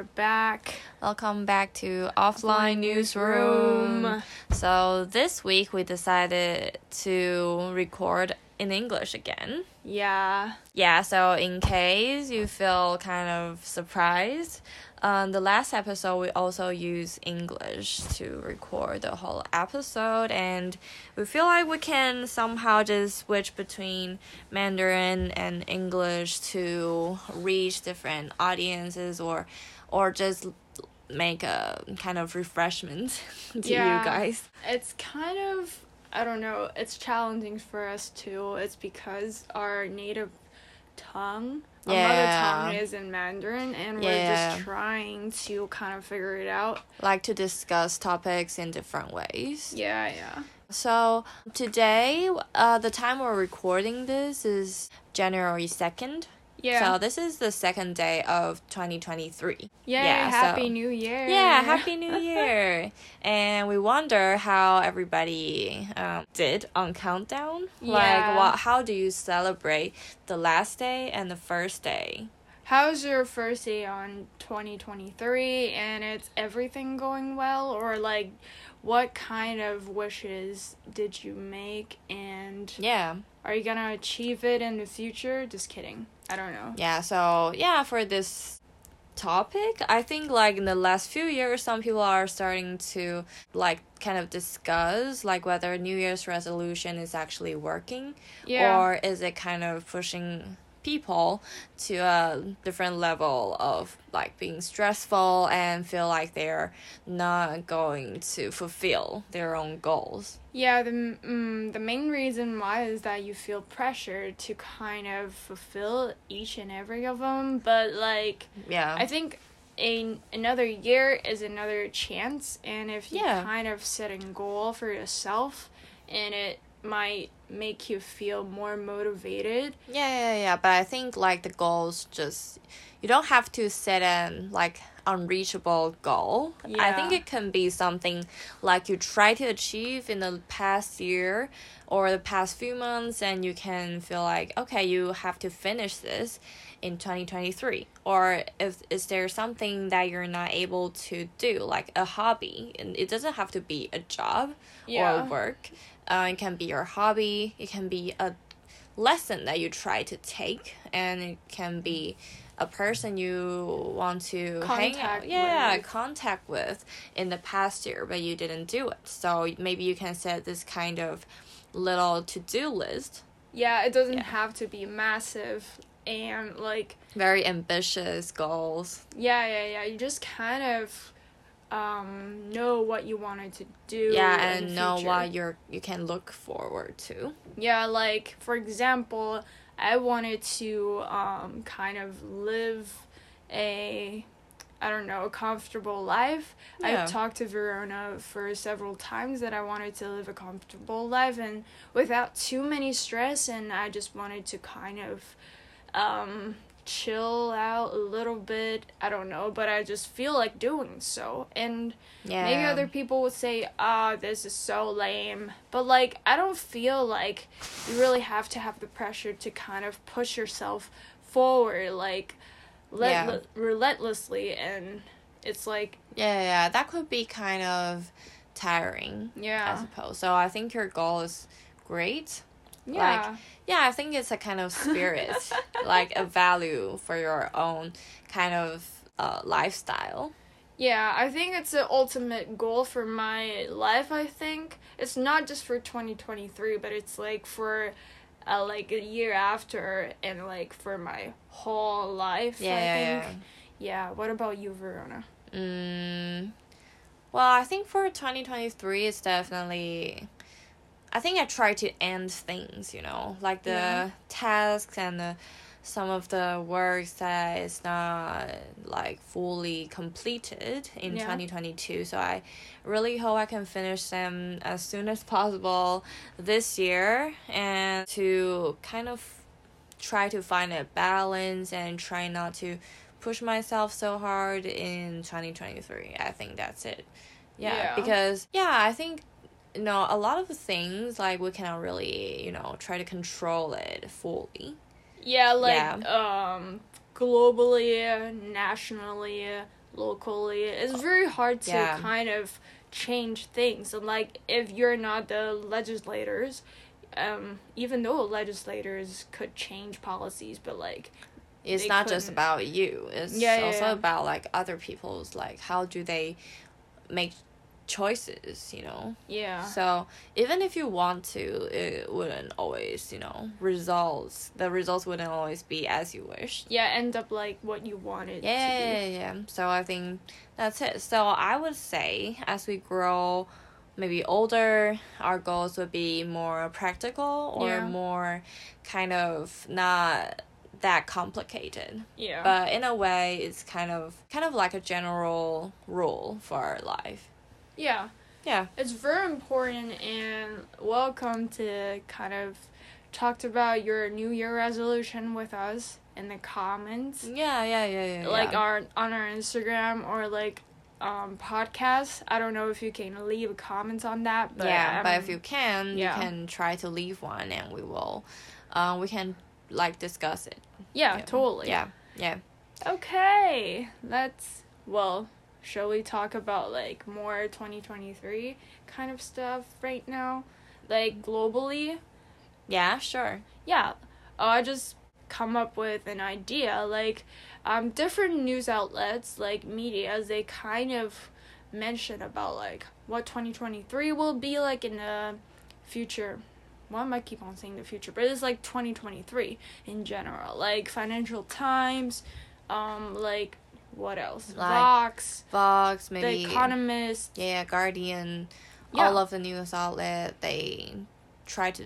we're back. Welcome back to Offline Newsroom. So, this week we decided to record in English again. Yeah. Yeah, so in case you feel kind of surprised, um, the last episode we also used English to record the whole episode, and we feel like we can somehow just switch between Mandarin and English to reach different audiences or or just make a kind of refreshment to Yeah. you guys. It's kind of I don't know, it's challenging for us too. It's because our native tongue, our Yeah. mother tongue is in Mandarin and we're just trying to kind of figure it out. Like to discuss topics in different ways. Yeah, yeah. So today, uh, the time we're recording this is January second. Yeah. So this is the second day of 2023. Yay, yeah, happy so- new year. Yeah, happy new year! and we wonder how everybody um, did on countdown. Yeah. Like, what? How do you celebrate the last day and the first day? How's your first day on 2023 and it's everything going well or like what kind of wishes did you make and Yeah. are you gonna achieve it in the future? Just kidding. I don't know. Yeah, so yeah, for this topic, I think like in the last few years, some people are starting to like kind of discuss like whether New Year's resolution is actually working Yeah. or is it kind of pushing people to a different level of like being stressful and feel like they're not going to fulfill their own goals. Yeah, the mm, the main reason why is that you feel pressured to kind of fulfill each and every of them, but like Yeah. I think a another year is another chance, and if you Yeah. kind of set a goal for yourself, and it might make you feel more motivated. Yeah, yeah, yeah. But I think like the goals just you don't have to set an like unreachable goal. Yeah. I think it can be something like you try to achieve in the past year or the past few months and you can feel like okay, you have to finish this in 2023 or if is there something that you're not able to do like a hobby and it doesn't have to be a job Yeah. or work uh, it can be your hobby it can be a lesson that you try to take and it can be a person you want to hang out Contact yeah with. contact with in the past year but you didn't do it so maybe you can set this kind of little to-do list Yeah, it doesn't Yeah. have to be massive, and like very ambitious goals yeah, yeah, yeah. You just kind of um know what you wanted to do. yeah and know future. what you're you can look forward to Yeah, like for example, I wanted to um kind of live a I don't know, a comfortable life. Yeah. I've talked to Verona for several times that I wanted to live a comfortable life and without too many stress and I just wanted to kind of um chill out a little bit. I don't know, but I just feel like doing so. And yeah Maybe other people would say, ah, this is so lame. But, like, I don't feel like you really have to have the pressure to kind of push yourself forward, like, let- Yeah. relentlessly. And it's like, yeah yeah that could be kind of tiring Yeah. I suppose. So I think your goal is great. Yeah. Yeah, I think it's a kind of spirit, like a value for your own kind of uh, lifestyle. yeah, I think it's the ultimate goal for my life, I think. It's not just for 2023, but it's like for. Uh, like a year after and like for my whole life Yeah, i yeah, think yeah what about you verona yeah. Mm, well, I think for 2023, it's definitely. I think I try to end things, you know, like the Yeah. tasks and the, some of the works that is not like fully completed in Yeah. 2022. So I really hope I can finish them as soon as possible this year and to kind of try to find a balance and try not to push myself so hard in 2023. I think that's it. Yeah, Yeah. because yeah, I think know a lot of the things like we cannot really you know try to control it fully. Yeah, like Yeah. um globally, nationally, locally, it's very hard to Yeah. kind of change things. And like if you're not the legislators, um, even though legislators could change policies, but like it's not just about you it's Yeah, also about like other people's like how do they make choices you know yeah, so even if you want to it wouldn't always you know results the results wouldn't always be as you wish. yeah, end up like what you wanted. yeah, yeah, yeah, yeah. So I think that's it. So I would say as we grow, maybe older, our goals would be more practical or Yeah. more kind of not that complicated. yeah. But in a way, it's kind of kind of like a general rule for our life. Yeah. Yeah. It's very important and welcome to kind of talked about your New Year resolution with us in the comments. Yeah, yeah, yeah, yeah. Like yeah. our on our Instagram or like um podcast. I don't know if you can leave comments on that, but yeah, but um, if you can, yeah. you can try to leave one, and we will, uh, we can like discuss it. yeah, Yeah. totally. Yeah, yeah. Okay, let's well, shall we talk about like more 2023 kind of stuff right now? Like globally? Yeah, sure. Yeah. Uh, I just come up with an idea like um different news outlets like media they kind of mention about like what 2023 will be like in the future why am I keep on saying the future? But it's like 2023 in general. Like Financial Times, um, like what else? Like Vox, Vox, maybe. The Economist. yeah, Guardian, Yeah. all of the news outlet, they try to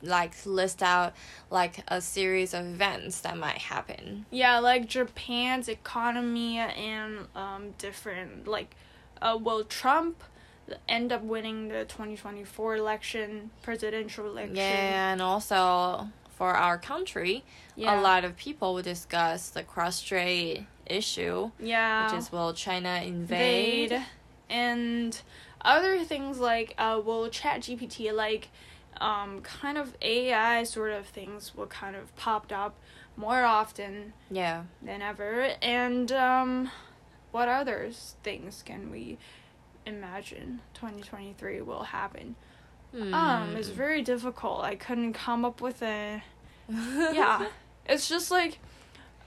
like list out like a series of events that might happen. Yeah, like Japan's economy and um different like, uh, will Trump end up winning the 2024 election, presidential election? Yeah, and also for our country, Yeah. a lot of people will discuss the cross-strait issue, Yeah. which is will China invade? invade and other things like uh will chat gpt like um kind of ai sort of things will kind of popped up more often Yeah. than ever and um what other things can we imagine 2023 will happen um it's Hmm. very difficult i couldn't come up with a yeah it's just like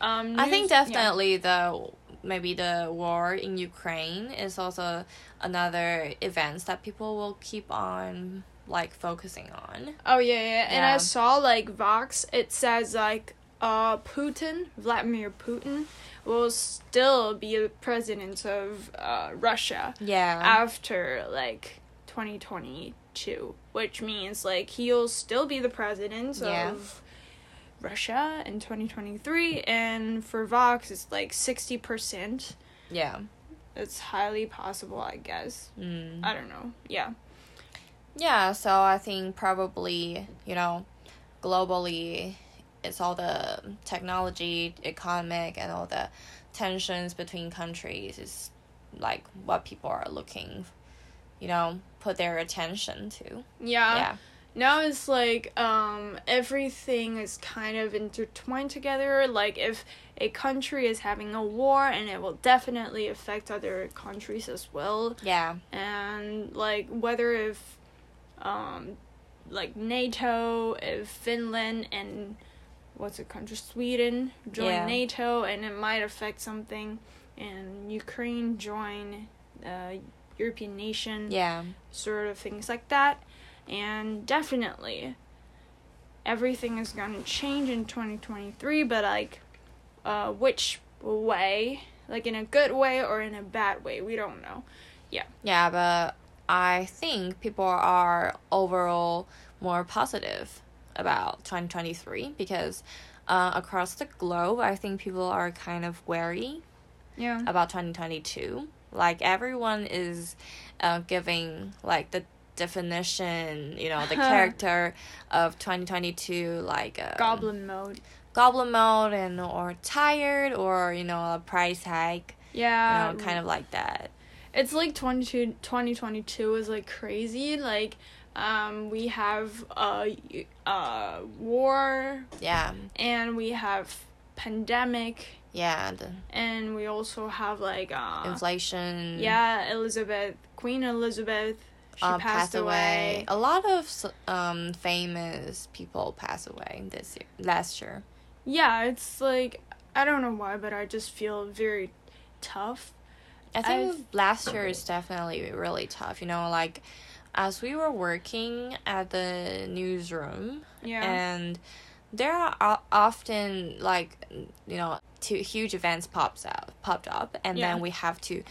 um I think news- yeah. definitely the maybe the war in Ukraine is also another events that people will keep on like focusing on. Oh yeah, yeah. And I saw like Vox. It says like uh Putin, Vladimir Putin, will still be the president of uh Russia Yeah. after like 2022, which means like he'll still be the president Yeah. of Russia in 2023. And for Vox, it's like 60%. yeah. It's highly possible, I guess. Mm. I don't know. Yeah. Yeah, so I think probably, you know, globally it's all the technology, economic and all the tensions between countries is like what people are looking, you know, put their attention to. Yeah. yeah. Now it's like um everything is kind of intertwined together like if a country is having a war and it will definitely affect other countries as well Yeah. and like whether if um like nato if finland and what's the country sweden join Yeah. nato and it might affect something and ukraine join uh european nation Yeah. sort of things like that. And definitely everything is going to change in 2023, but like uh which way? Like in a good way or in a bad way? We don't know. Yeah, Yeah, but I think people are overall more positive about 2023 because uh, across the globe, I think people are kind of wary Yeah. about 2022. Like everyone is uh, giving like the definition, you know, the character of 2022, like um, Goblin mode. goblin mode, and or tired, or you know, a price hike, Yeah. you know, kind of like that. it's like 22 2022 is like crazy like um we have uh y- uh war Yeah, and we have pandemic Yeah, the and we also have like uh, inflation. yeah, Elizabeth, Queen Elizabeth. She uh, passed, away. A lot of um famous people passed away this year, last year. Yeah, it's like I don't know why, but I just feel very tough. I think I've- last year is definitely really tough. You know, like as we were working at the newsroom, Yeah. and there are often like you know two huge events pops out popped up, and Yeah. then we have to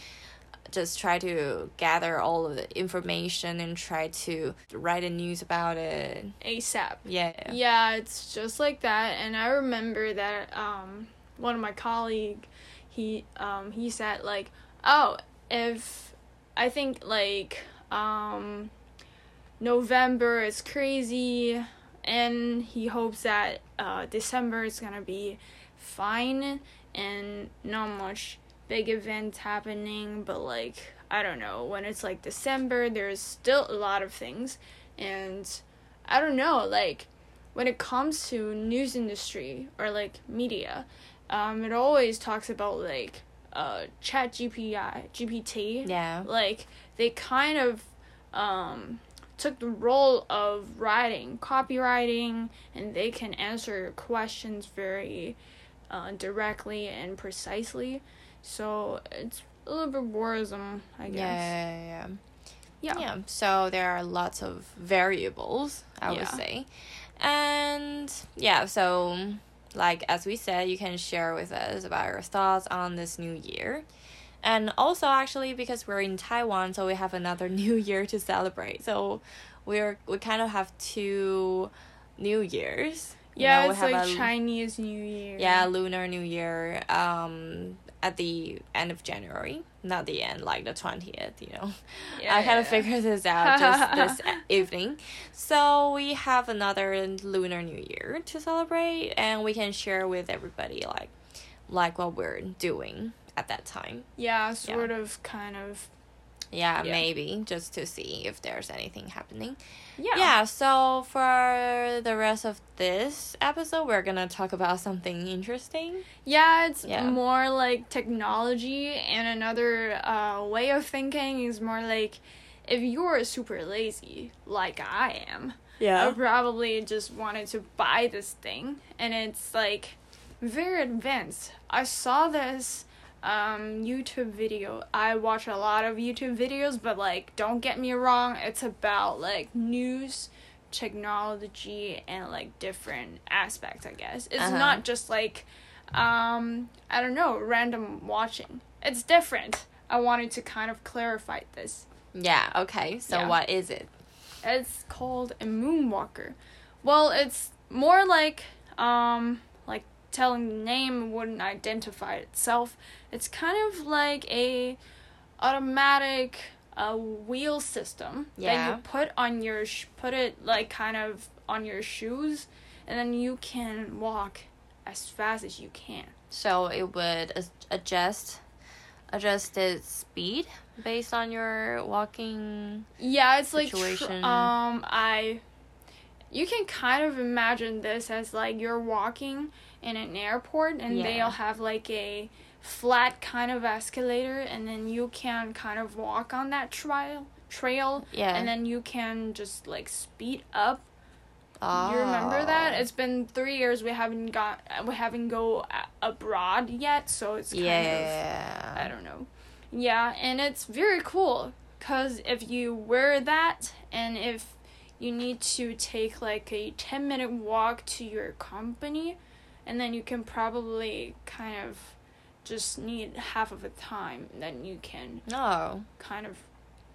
just try to gather all of the information and try to write a news about it. ASAP. Yeah. Yeah, it's just like that. And I remember that um, one of my colleague, he um, he said like, oh, if I think like um, November is crazy, and he hopes that uh, December is gonna be fine and not much big events happening. But like I don't know when it's like December, there's still a lot of things, and I don't know like when it comes to news industry or like media, um, it always talks about like uh, Chat GPI, GPT. Yeah. Like they kind of um, took the role of writing, copywriting, and they can answer questions very uh, directly and precisely. So it's a little bit worrisome, I guess. Yeah, yeah, yeah. Yeah. Yeah, so there are lots of variables, I would say. And yeah, so like as we said, you can share with us about your thoughts on this new year. And also actually because we're in Taiwan, so we have another new year to celebrate. So we're we kind of have two new years. You Yeah, know, we it's have like a- Chinese New Year. yeah, Lunar New Year um at the end of January, not the end, like the 20th, you know. Yeah, I kind of yeah. figured this out just this evening. So we have another Lunar New Year to celebrate, and we can share with everybody like, like what we're doing at that time. Yeah, sort of, kind of. Yeah, Yeah. maybe just to see if there's anything happening. Yeah. Yeah. So for the rest of this episode, we're gonna talk about something interesting. Yeah, it's Yeah. more like technology, and another uh, way of thinking is more like if you're super lazy, like I am, Yeah. I probably just wanted to buy this thing, and it's like very advanced. I saw this um, YouTube video. I watch a lot of YouTube videos, but like, don't get me wrong, it's about like news, technology, and like different aspects. I guess it's Uh-huh. not just like, um, I don't know, random watching. It's different. I wanted to kind of clarify this. Yeah. Okay. So Yeah. what is it? It's called a moonwalker. Well, it's more like um like telling the name wouldn't identify itself. It's kind of like a automatic uh, wheel system that Yeah. you put on your sh- put it like kind of on your shoes and then you can walk as fast as you can. So it would adjust adjust its speed based on your walking. Yeah, it's like tr- um I you can kind of imagine this as like you're walking in an airport and Yeah. they'll have like a flat kind of escalator and then you can kind of walk on that trail trail Yeah. and then you can just like speed up. oh. You remember oh. that? It's been 3 years we haven't got we haven't go uh, abroad yet, so it's kind of yeah. I don't know. Yeah, and it's very cool because if you wear that and if you need to take like a 10 minute walk to your company, and then you can probably kind of just need half of the time, then you can No. kind of,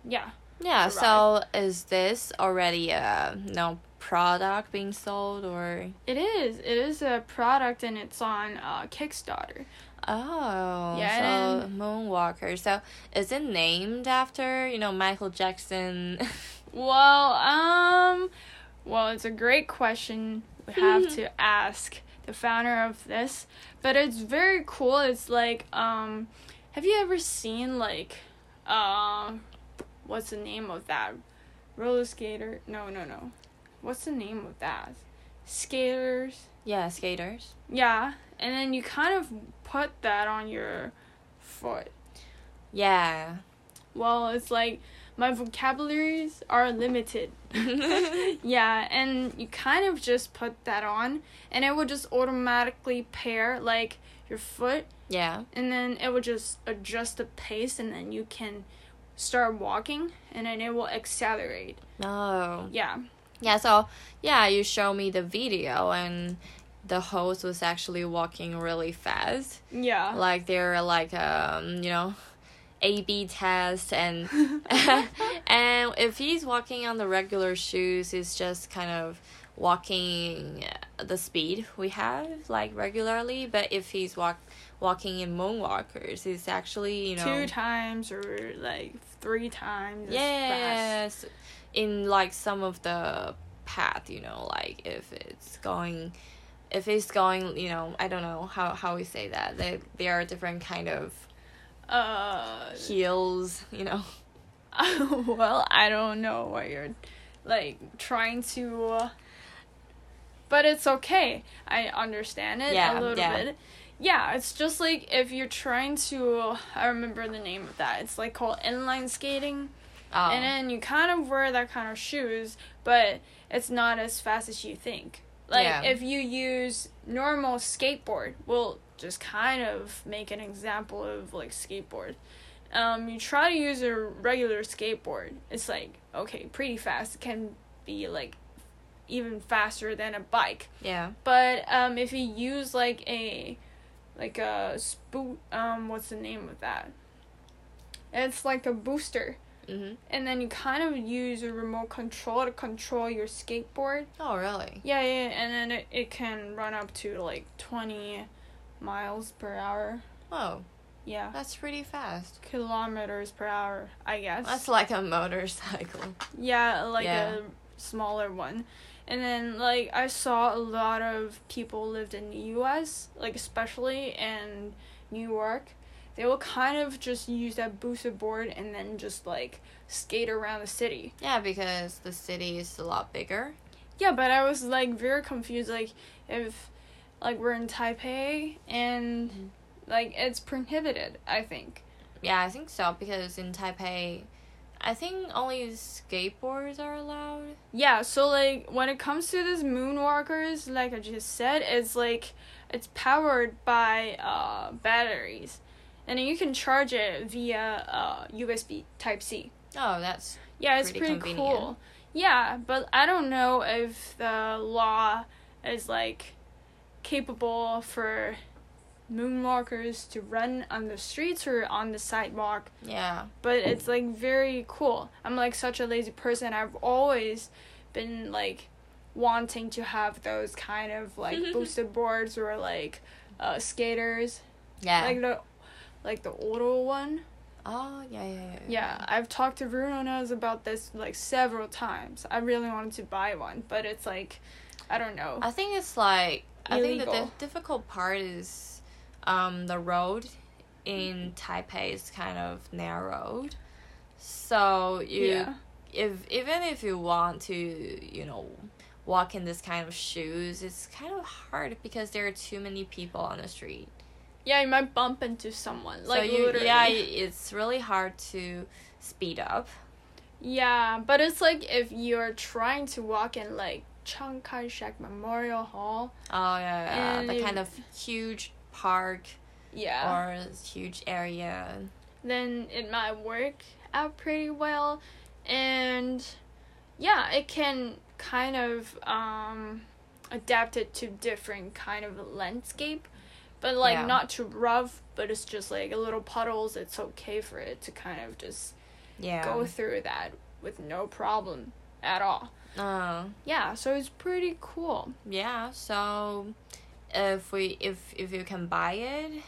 yeah. Yeah. Arrive. So is this already a no product being sold or? It is. It is a product and it's on uh, Kickstarter. Oh. Yeah, So Moonwalker. So is it named after you know Michael Jackson? Well, um, well, it's a great question we have to ask the founder of this, but it's very cool. It's like, um, have you ever seen like, um, what's the name of that roller skater? No, no, no. What's the name of that? Skaters. yeah, skaters. Yeah, and then you kind of put that on your foot? Yeah. Well, it's like my vocabularies are limited. yeah, and you kind of just put that on, and it would just automatically pair like your foot, yeah. and then it would just adjust the pace, and then you can start walking, and then it will accelerate. No. Yeah. Yeah, so yeah, you show me the video and the host was actually walking really fast. Yeah. Like they're like um, you know, A B test and and if he's walking on the regular shoes it's just kind of walking the speed we have like regularly, but if he's walk walking in moonwalkers it's actually, you know Two times or like three times. as fast. Yes, in like some of the path, you know, like if it's going, if it's going, you know, I don't know how how we say that. They there are different kind of Uh. heels, you know. well, I don't know what you're like trying to. Uh, but it's okay. I understand it Yeah, a little yeah. bit. Yeah, it's just like if you're trying to. I remember the name of that. It's like called inline skating. Oh, And then you kind of wear that kind of shoes, but it's not as fast as you think. Like Yeah. if you use normal skateboard, we'll just kind of make an example of like skateboard. Um, you try to use a regular skateboard, it's like okay, pretty fast. It can be like even faster than a bike. yeah, But um, if you use like a like a spoot, um, what's the name of that? It's like a booster mhm. and then you kind of use a remote control to control your skateboard. Oh, really? Yeah, yeah, and then it, it can run up to like 20 miles per hour. Oh, Yeah, that's pretty fast. kilometers per hour, I guess. That's like a motorcycle. yeah, like Yeah. a smaller one. And then like I saw a lot of people lived in the US, like especially in New York. They will kind of just use that boosted board and then just like skate around the city. Yeah, because the city is a lot bigger. Yeah, but I was like very confused. Like if like we're in Taipei and Mhm. like it's prohibited. I think. Yeah, I think so because in Taipei, I think only skateboards are allowed. Yeah, so like when it comes to this moonwalkers, like I just said, it's like it's powered by uh batteries, and then you can charge it via uh USB Type C. Oh, that's Yeah, it's Pretty pretty, cool. Yeah, but I don't know if the law is like capable for moonwalkers to run on the streets or on the sidewalk. yeah. But it's like very cool. I'm like such a lazy person. I've always been like wanting to have those kind of like boosted boards or like uh skaters. Yeah. Like the like the auto one. oh, yeah, yeah, yeah. Yeah, I've talked to Bruno knows about this like several times. I really wanted to buy one, but it's like, I don't know. I think it's like illegal. I think the di- difficult part is um the road in Taipei is kind of narrowed. So you yeah, if even if you want to, you know, walk in this kind of shoes, it's kind of hard because there are too many people on the street. Yeah, you might bump into someone. Like so you literally. yeah, it's really hard to speed up. Yeah, but it's like if you're trying to walk in like Chiang Kai-shek Memorial Hall. Oh yeah, yeah. The kind of huge park Yeah. or huge area. then it might work out pretty well and yeah it can kind of um adapt it to different kind of landscape but like Yeah. not too rough but it's just like a little puddles it's okay for it to kind of just Yeah. go through that with no problem at all Uh, yeah so it's pretty cool yeah. So, if we if if you can buy it,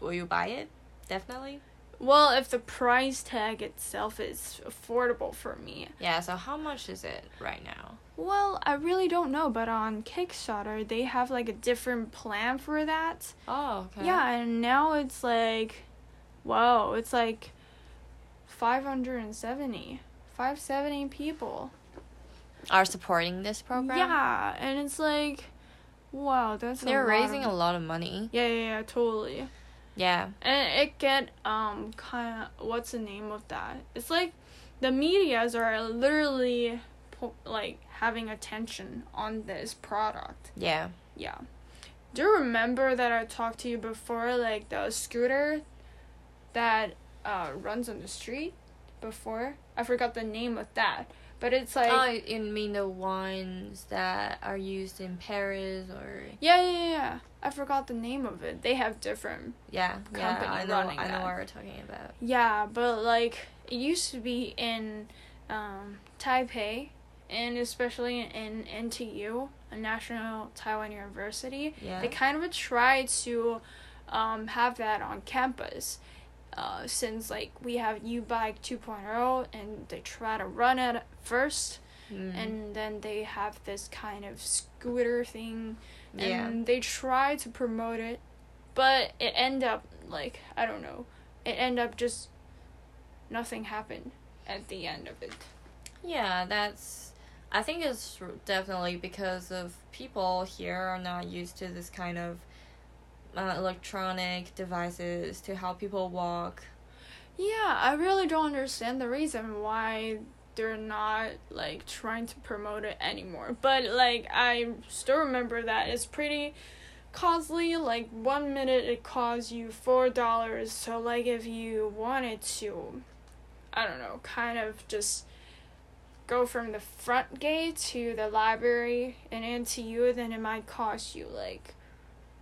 will you buy it? Definitely. well if the price tag itself is affordable for me Yeah. So how much is it right now? Well, I really don't know, but on Kickstarter they have like a different plan for that. Oh, okay. Yeah, and now it's like, whoa, it's like 570, 570 people. Are supporting this program? Yeah, and it's like, Wow, that's They're a lot raising of, a lot of money. Yeah, yeah, yeah, totally. Yeah. And it get um kind of what's the name of that? It's like the media's are literally like having attention on this product. Yeah. Yeah. Do you remember that I talked to you before, like the scooter that uh, runs on the street before? I forgot the name of that. But it's like. oh, you mean the ones that are used in Paris or yeah, yeah, yeah, yeah. I forgot the name of it. They have different. yeah, yeah. Company I know. running I know that. what we're talking about. Yeah, but like it used to be in um, Taipei and especially in NTU, a National Taiwan University. Yeah. They kind of tried to um, have that on campus. Uh, since like we have YouBike 2.0 and they try to run it first Mm. and then they have this kind of scooter thing yeah. and they try to promote it but it end up like i don't know it end up just nothing happened at the end of it Yeah, that's. I think it's definitely because of people here are not used to this kind of uh, electronic devices to help people walk. yeah i really don't understand the reason why they're not like trying to promote it anymore but like i still remember that it's pretty costly like one minute it costs you four dollars so like if you wanted to i don't know kind of just go from the front gate to the library and into NTU, then it might cost you like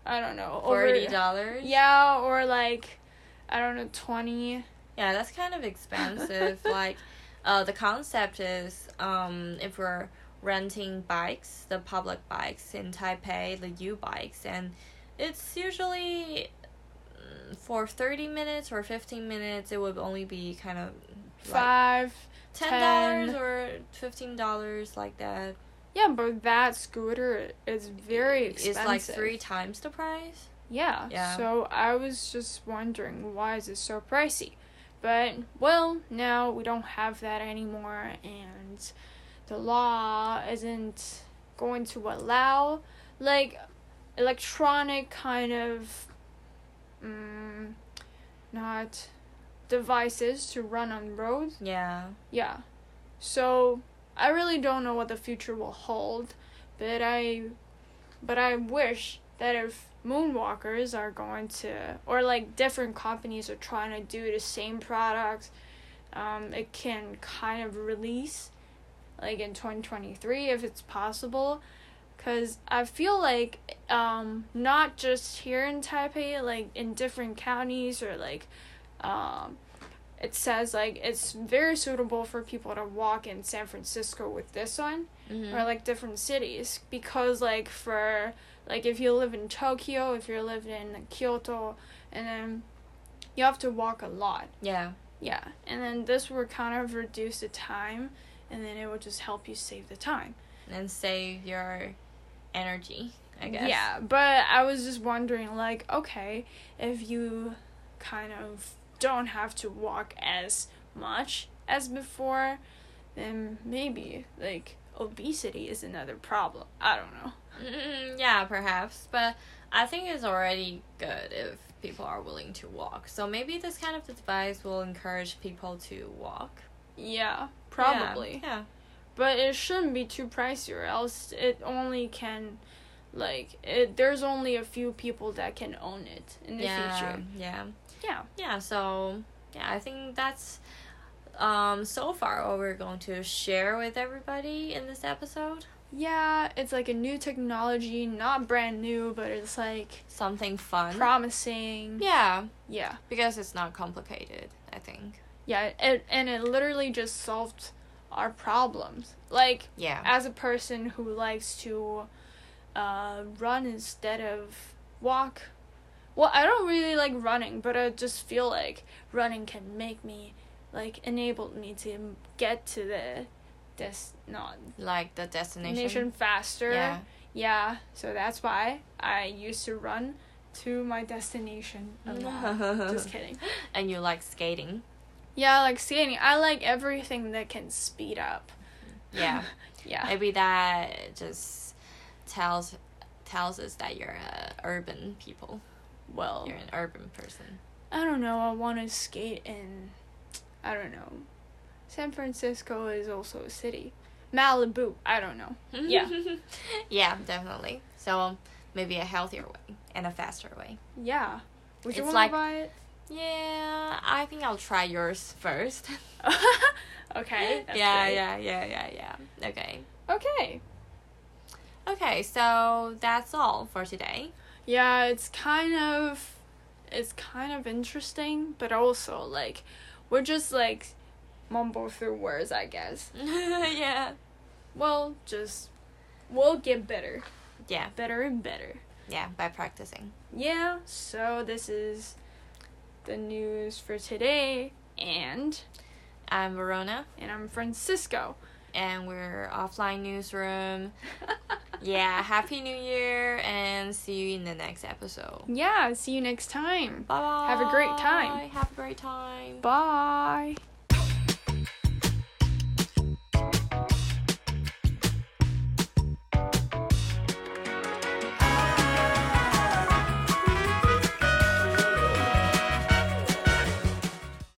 I don't know Forty dollars. Yeah, or like I don't know twenty. Yeah, that's kind of expensive. like, uh, the concept is um, if we're renting bikes, the public bikes in Taipei, the YouBikes, and it's usually mm, for 30 minutes or 15 minutes, it would only be kind of like Five. $10 10. or $15 like that. Yeah, but that scooter is very expensive. It's like three times the price. Yeah. Yeah. So I was just wondering why is it so pricey? But well, now we don't have that anymore and the law isn't going to allow like electronic kind of mm, not devices to run on roads. Yeah. Yeah. So I really don't know what the future will hold, but I but I wish that if moonwalkers are going to or like different companies are trying to do the same products, um, it can kind of release like in 2023 if it's possible because i feel like um, not just here in taipei like in different counties or like um, it says like it's very suitable for people to walk in san francisco with this one Mm-hmm. or like different cities because like for like if you live in Tokyo, if you live in Kyoto, and then you have to walk a lot. yeah. Yeah, and then this would kind of reduce the time, and then it would just help you save the time. And save your energy, I guess. Yeah, but I was just wondering, like, okay, if you kind of don't have to walk as much as before, then maybe like obesity is another problem. I don't know. Mm, yeah, perhaps, but I think it's already good if people are willing to walk. So maybe this kind of device will encourage people to walk. Yeah, probably. Yeah. But it shouldn't be too pricey, or else it only can, like, it. There's only a few people that can own it in the Yeah. future. Yeah. Yeah. Yeah. So yeah, I think that's um so far what we're going to share with everybody in this episode. Yeah, it's like a new technology, not brand new, but it's like Something fun. promising. yeah, Yeah. because it's not complicated. I think. Yeah, it, and it literally just solved our problems. Like, Yeah. as a person who likes to uh, run instead of walk, well, I don't really like running, but I just feel like running can make me, like, enable me to get to the, this, not, like the destination. nation faster. Yeah. Yeah, so that's why I used to run to my destination a lot. just kidding. And you like skating. Yeah, I like skating. I like everything that can speed up. Yeah. Yeah. Maybe that just tells tells us that you're a urban people. Well, You're an urban person. I don't know. I want to skate in. I don't know. San Francisco is also a city. Malibu. I don't know. Hmm? Yeah. yeah, definitely. So um, maybe a healthier way and a faster way. Yeah. Would you want like- to buy it? Yeah, I think I'll try yours first. okay. That's yeah, great. yeah, yeah, yeah, yeah. Okay. Okay. Okay, so that's all for today. Yeah, it's kind of it's kind of interesting, but also like we're just like mumble through words, I guess. yeah. Well, just we'll get better, Yeah, better and better. yeah, by practicing. Yeah, so this is the news for today and I'm Verona, and I'm Francisco. and we're offline newsroom. yeah, happy new year, and see you in the next episode. Yeah, see you next time. Bye. Have a great time. Have a great time. Bye.